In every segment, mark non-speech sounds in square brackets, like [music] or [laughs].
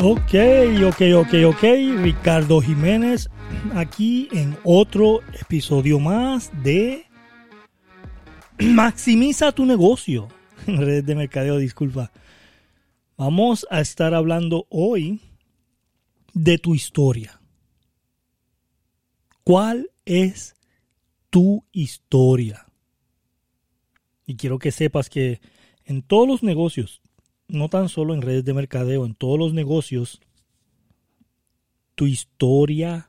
Ok, ok, ok, ok. Ricardo Jiménez aquí en otro episodio más de Maximiza tu negocio. Red de mercadeo, disculpa. Vamos a estar hablando hoy de tu historia. ¿Cuál es tu historia? Y quiero que sepas que en todos los negocios no tan solo en redes de mercadeo, en todos los negocios, tu historia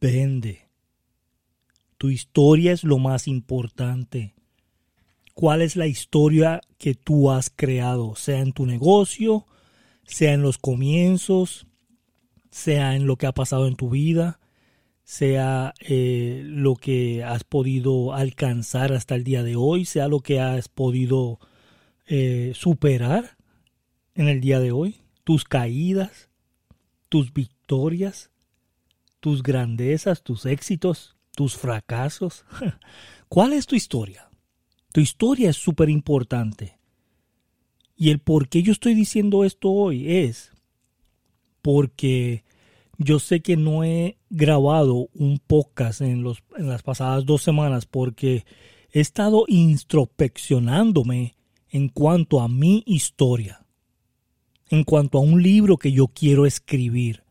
vende. Tu historia es lo más importante. ¿Cuál es la historia que tú has creado? Sea en tu negocio, sea en los comienzos, sea en lo que ha pasado en tu vida, sea eh, lo que has podido alcanzar hasta el día de hoy, sea lo que has podido eh, superar en el día de hoy, tus caídas, tus victorias, tus grandezas, tus éxitos, tus fracasos. [laughs] ¿Cuál es tu historia? Tu historia es súper importante. Y el por qué yo estoy diciendo esto hoy es porque yo sé que no he grabado un podcast en, los, en las pasadas dos semanas porque he estado introspeccionándome en cuanto a mi historia en cuanto a un libro que yo quiero escribir.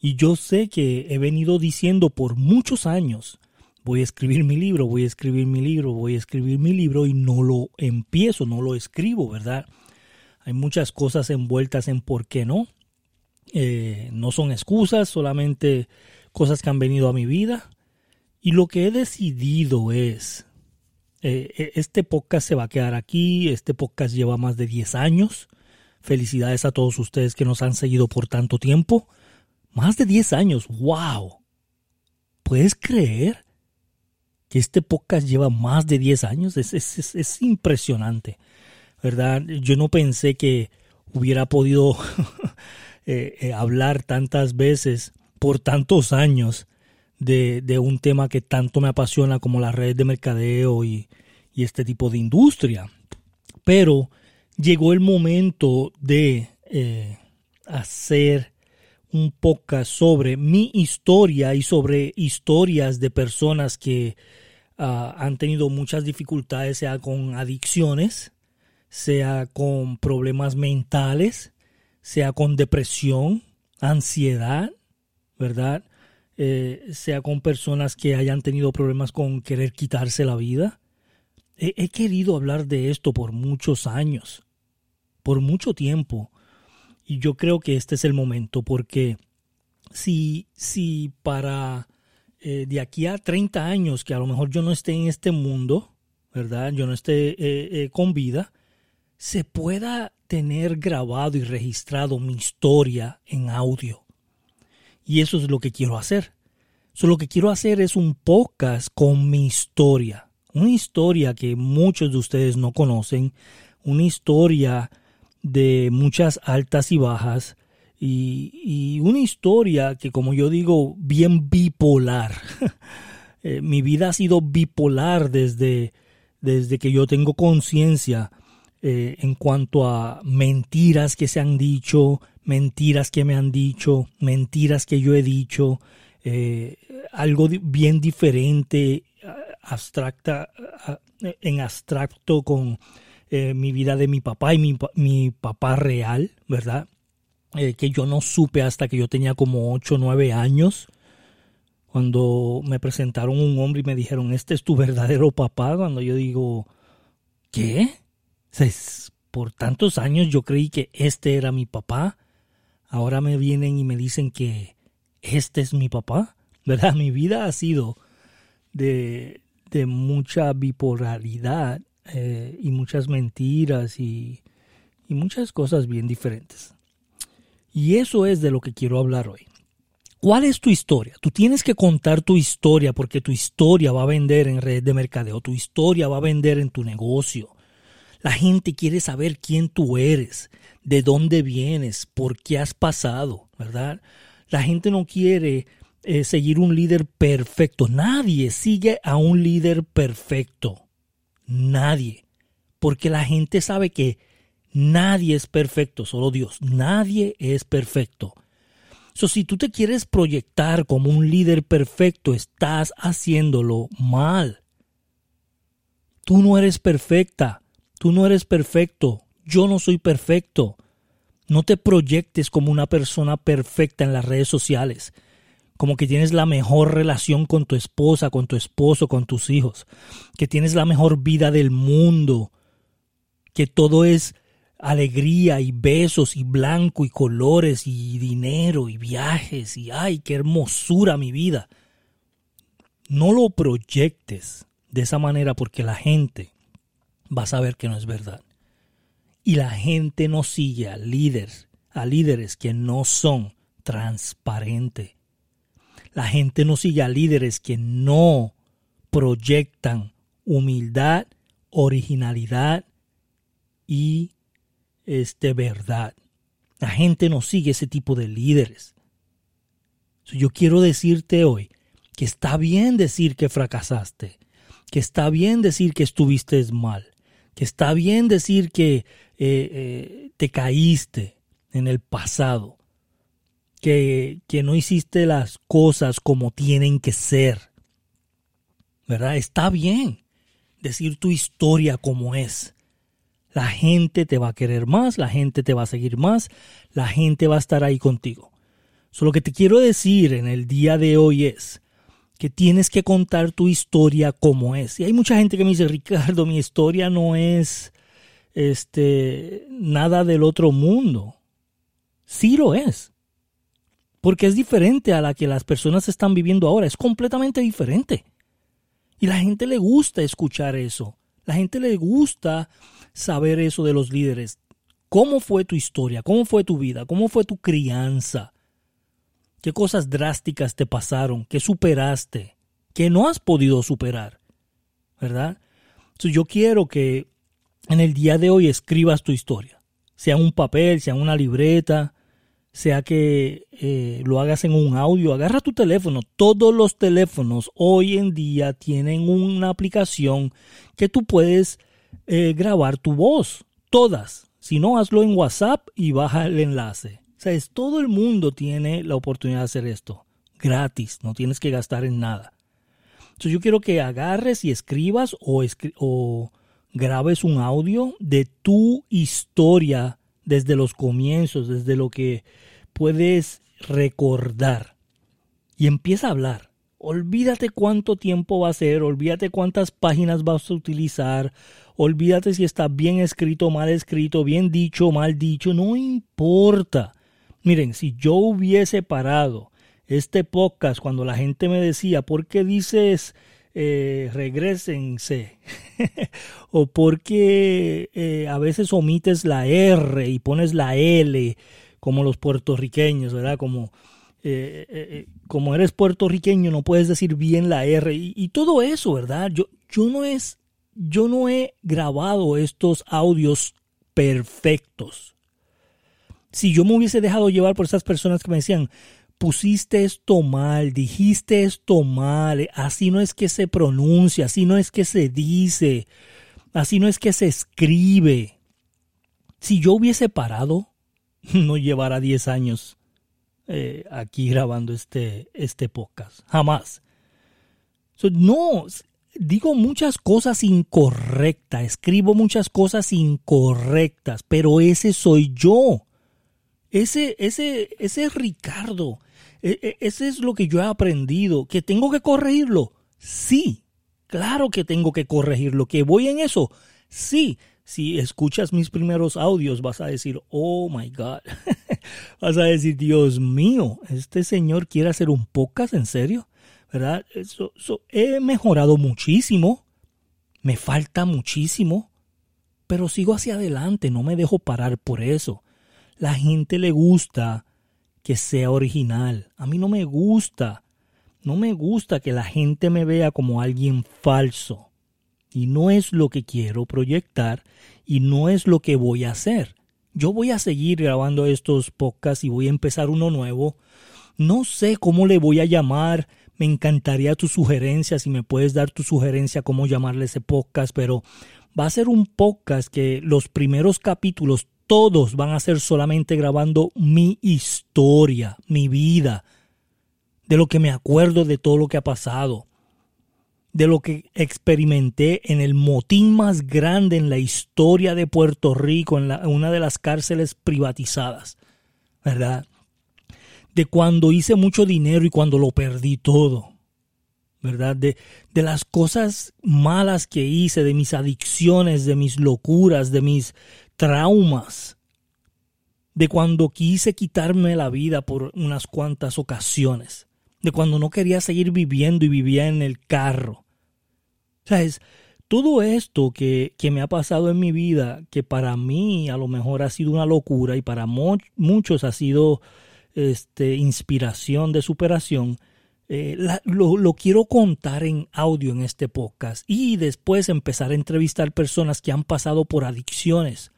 Y yo sé que he venido diciendo por muchos años, voy a escribir mi libro, voy a escribir mi libro, voy a escribir mi libro y no lo empiezo, no lo escribo, ¿verdad? Hay muchas cosas envueltas en por qué no. Eh, no son excusas, solamente cosas que han venido a mi vida. Y lo que he decidido es, eh, e, este podcast se va a quedar aquí, este podcast lleva más de 10 años. Felicidades a todos ustedes que nos han seguido por tanto tiempo. Más de 10 años. ¡Wow! ¿Puedes creer que este podcast lleva más de 10 años? Es, impresionante. ¿Verdad? Yo no pensé que hubiera podido [laughs] eh, eh, hablar tantas veces por tantos años de, un tema que tanto me apasiona como la red de mercadeo y, y este tipo de industria. Pero llegó el momento de eh, hacer un podcast sobre mi historia y sobre historias de personas que ah, han tenido muchas dificultades, sea con adicciones, sea con problemas mentales, sea con depresión, ansiedad, ¿verdad? Eh, sea con personas que hayan tenido problemas con querer quitarse la vida. he querido hablar de esto por muchos años por mucho tiempo. Y yo creo que este es el momento porque si, si para eh, de aquí a 30 años que a lo mejor yo no esté en este mundo, ¿verdad? Yo no esté eh, con vida, se pueda tener grabado y registrado mi historia en audio. Y eso es lo que quiero hacer. So, lo que quiero hacer es un podcast con mi historia. Una historia que muchos de ustedes no conocen. Una historia de muchas altas y bajas y, una historia que como yo digo bien bipolar. [laughs] Eh, mi vida ha sido bipolar desde, desde que yo tengo conciencia eh, en cuanto a mentiras que se han dicho, mentiras que me han dicho, mentiras que yo he dicho, eh, algo bien diferente, abstracta, en abstracto con eh, mi vida de mi papá y mi, papá real, ¿verdad? Que yo no supe hasta que yo tenía como 8 o 9 años. Cuando me presentaron un hombre y me dijeron, este es tu verdadero papá, cuando yo digo, ¿qué? Por tantos años yo creí que este era mi papá. Ahora me vienen y me dicen que este es mi papá. [laughs] ¿Verdad? Mi vida ha sido de, de mucha bipolaridad eh, y muchas mentiras y, y muchas cosas bien diferentes. Y eso es de lo que quiero hablar hoy. ¿Cuál es tu historia? Tú tienes que contar tu historia porque tu historia va a vender en red de mercadeo, tu historia va a vender en tu negocio. La gente quiere saber quién tú eres, de dónde vienes, por qué has pasado, ¿verdad? La gente no quiere eh, seguir un líder perfecto. Nadie sigue a un líder perfecto. Nadie. Porque la gente sabe que nadie es perfecto, solo Dios. Nadie es perfecto. So, si tú te quieres proyectar como un líder perfecto, estás haciéndolo mal. Tú no eres perfecta. Tú no eres perfecto. Yo no soy perfecto. No te proyectes como una persona perfecta en las redes sociales, como que tienes la mejor relación con tu esposa, con tu esposo, con tus hijos, que tienes la mejor vida del mundo, que todo es alegría y besos y blanco y colores y dinero y viajes y ay, qué hermosura mi vida. No lo proyectes de esa manera porque la gente va a saber que no es verdad y la gente no sigue a líderes, a líderes que no son transparentes. La gente no sigue a líderes que no proyectan humildad, originalidad y este verdad. La gente no sigue ese tipo de líderes. Yo quiero decirte hoy que está bien decir que fracasaste, que está bien decir que estuviste mal, que está bien decir que eh, eh, te caíste en el pasado, que, que no hiciste las cosas como tienen que ser. ¿Verdad? Está bien decir tu historia como es. La gente te va a querer más, la gente te va a seguir más, la gente va a estar ahí contigo. So, lo que te quiero decir en el día de hoy es que tienes que contar tu historia como es. Y hay mucha gente que me dice, Ricardo, mi historia no es este, nada del otro mundo. Sí lo es. Porque es diferente a la que las personas están viviendo ahora. Es completamente diferente. Y la gente le gusta escuchar eso. La gente le gusta saber eso de los líderes. ¿Cómo fue tu historia? ¿Cómo fue tu vida? ¿Cómo fue tu crianza? ¿Qué cosas drásticas te pasaron? ¿Qué superaste? ¿Qué no has podido superar? ¿Verdad? Entonces yo quiero que en el día de hoy escribas tu historia, sea un papel, sea una libreta, sea que eh, lo hagas en un audio, agarra tu teléfono. Todos los teléfonos hoy en día tienen una aplicación que tú puedes eh, grabar tu voz. Todas. Si no, hazlo en WhatsApp y baja el enlace. Sea, todo el mundo tiene la oportunidad de hacer esto. Gratis, no tienes que gastar en nada. Entonces yo quiero que agarres y escribas o, o grabes un audio de tu historia desde los comienzos, desde lo que puedes recordar. Y empieza a hablar. Olvídate cuánto tiempo va a ser, olvídate cuántas páginas vas a utilizar, olvídate si está bien escrito, mal escrito, bien dicho, mal dicho, no importa. Miren, si yo hubiese parado este podcast cuando la gente me decía, ¿por qué dices eh, regresense. [laughs] o porque eh, a veces omites la R y pones la L, como los puertorriqueños, ¿verdad? Como, eh, eh, como eres puertorriqueño no puedes decir bien la R y, todo eso, ¿verdad? Yo, yo, no es, yo no he grabado estos audios perfectos. Si yo me hubiese dejado llevar por esas personas que me decían, pusiste esto mal, dijiste esto mal, así no es que se pronuncia, así no es que se dice, así no es que se escribe. Si yo hubiese parado, [laughs] no llevara 10 años eh, aquí grabando este, este podcast, jamás. no, digo muchas cosas incorrectas, escribo muchas cosas incorrectas, pero ese soy yo. Ese, ese, ese es Ricardo. E, e, ese es lo que yo he aprendido. ¿Que tengo que corregirlo? Sí, claro que tengo que corregirlo. ¿Que voy en eso? Sí. Si escuchas mis primeros audios vas a decir, oh my God. [laughs] vas a decir, Dios mío, este señor quiere hacer un podcast en serio. ¿Verdad? Eso, he mejorado muchísimo. Me falta muchísimo. Pero sigo hacia adelante, no me dejo parar por eso. La gente le gusta que sea original. A mí no me gusta. No me gusta que la gente me vea como alguien falso. Y no es lo que quiero proyectar y no es lo que voy a hacer. Yo voy a seguir grabando estos podcasts y voy a empezar uno nuevo No sé cómo le voy a llamar. Me encantaría tu sugerencia, si me puedes dar tu sugerencia cómo llamarle ese podcast, pero va a ser un podcast que los primeros capítulos todos van a ser solamente grabando mi historia, mi vida, de lo que me acuerdo de todo lo que ha pasado, de lo que experimenté en el motín más grande en la historia de Puerto Rico, en, una de las cárceles privatizadas, ¿verdad? De cuando hice mucho dinero y cuando lo perdí todo, ¿verdad? De, de las cosas malas que hice, de mis adicciones, de mis locuras, de mis traumas, de cuando quise quitarme la vida por unas cuantas ocasiones, de cuando no quería seguir viviendo y vivía en el carro. ¿Sabes? Todo esto que, que me ha pasado en mi vida, que para mí a lo mejor ha sido una locura y para muchos ha sido este, inspiración de superación, eh, lo, lo, quiero contar en audio en este podcast y después empezar a entrevistar personas que han pasado por adicciones,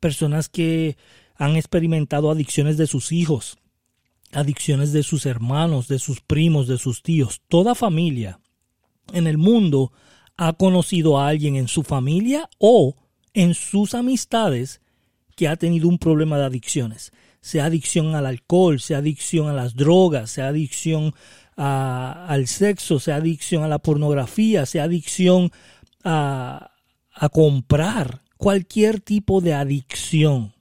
personas que han experimentado adicciones de sus hijos, adicciones de sus hermanos, de sus primos, de sus tíos. Toda familia en el mundo ha conocido a alguien en su familia o en sus amistades que ha tenido un problema de adicciones. Sea adicción al alcohol, sea adicción a las drogas, sea adicción al sexo, sea adicción a la pornografía, sea adicción a, a comprar, cualquier tipo de adicción.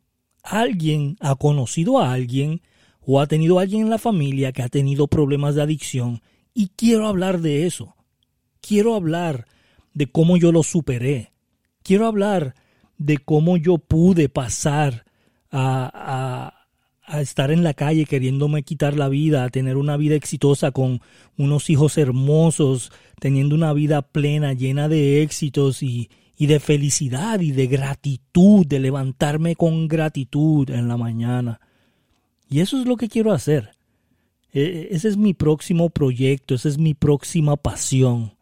Alguien ha conocido a alguien o ha tenido a alguien en la familia que ha tenido problemas de adicción y quiero hablar de eso. Quiero hablar de cómo yo lo superé. Quiero hablar de cómo yo pude pasar a, a, estar en la calle queriéndome quitar la vida, a tener una vida exitosa con unos hijos hermosos, teniendo una vida plena, llena de éxitos y, y de felicidad y de gratitud, de levantarme con gratitud en la mañana. Y eso es lo que quiero hacer. E, e, ese es mi próximo proyecto, esa es mi próxima pasión.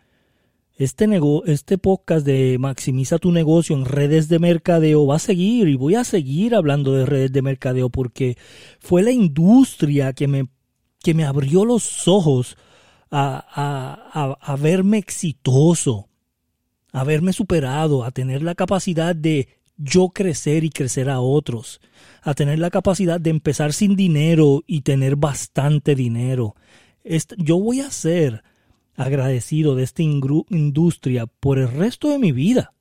Este, este podcast de Maximiza tu negocio en redes de mercadeo va a seguir y voy a seguir hablando de redes de mercadeo porque fue la industria que me, que me abrió los ojos a, a, a verme exitoso, haberme superado, a tener la capacidad de yo crecer y crecer a otros, a tener la capacidad de empezar sin dinero y tener bastante dinero. Yo voy a ser agradecido de esta industria por el resto de mi vida.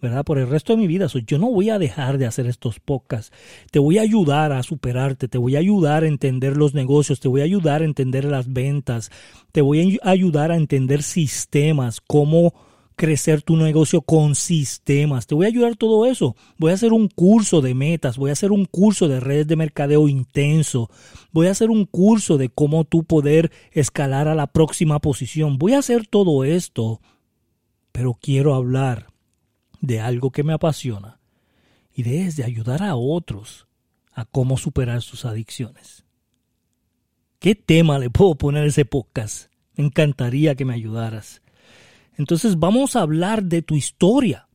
¿verdad? Por el resto de mi vida. yo no voy a dejar de hacer estos podcasts. Te voy a ayudar a superarte, te voy a ayudar a entender los negocios, te voy a ayudar a entender las ventas, te voy a ayudar a entender sistemas, cómo crecer tu negocio con sistemas. Te voy a ayudar todo eso. Voy a hacer un curso de metas, voy a hacer un curso de redes de mercadeo intenso, voy a hacer un curso de cómo tú poder escalar a la próxima posición. Voy a hacer todo esto, pero quiero hablar de algo que me apasiona y de, es de ayudar a otros a cómo superar sus adicciones. ¿Qué tema le puedo poner a ese podcast? Me encantaría que me ayudaras. Entonces vamos a hablar de tu historia.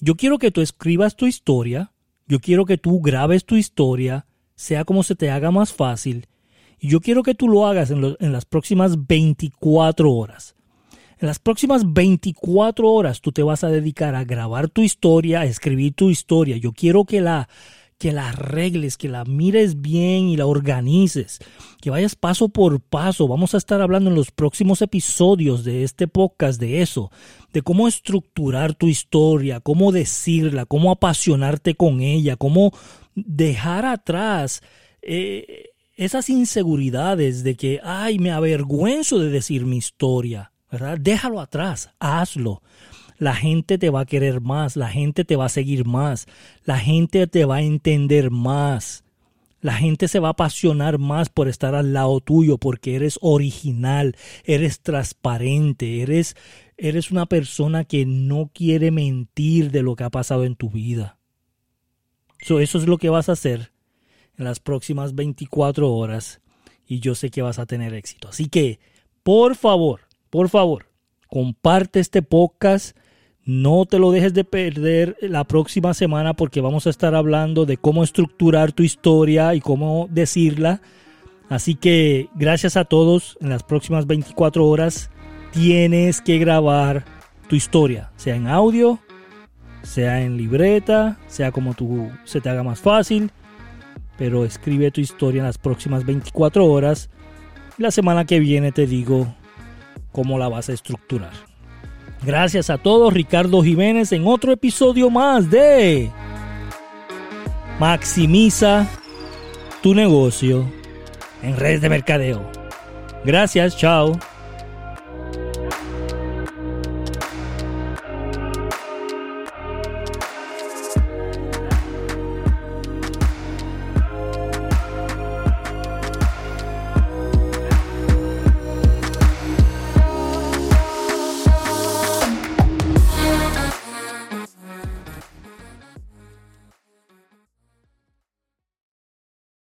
Yo quiero que tú escribas tu historia, yo quiero que tú grabes tu historia, sea como se te haga más fácil, y yo quiero que tú lo hagas en, en las próximas 24 horas. En las próximas 24 horas tú te vas a dedicar a grabar tu historia, a escribir tu historia. Yo quiero que la que la arregles, que la mires bien y la organices, que vayas paso por paso. Vamos a estar hablando en los próximos episodios de este podcast de eso, de cómo estructurar tu historia, cómo decirla, cómo apasionarte con ella, cómo dejar atrás eh, esas inseguridades de que, ay, me avergüenzo de decir mi historia, ¿verdad? Déjalo atrás, hazlo la gente te va a querer más, la gente te va a seguir más, la gente te va a entender más. La gente se va a apasionar más por estar al lado tuyo porque eres original, eres transparente, eres, eres una persona que no quiere mentir de lo que ha pasado en tu vida. eso es lo que vas a hacer en las próximas 24 horas y yo sé que vas a tener éxito. Así que, por favor, por favor, comparte este podcast No te lo dejes de perder la próxima semana porque vamos a estar hablando de cómo estructurar tu historia y cómo decirla. Así que gracias a todos. En las próximas 24 horas tienes que grabar tu historia, sea en audio, sea en libreta, sea como tú se te haga más fácil. Pero escribe tu historia en las próximas 24 horas. La semana que viene te digo cómo la vas a estructurar. Gracias a todos, Ricardo Jiménez, en otro episodio más de Maximiza tu negocio en redes de mercadeo. Gracias, chao.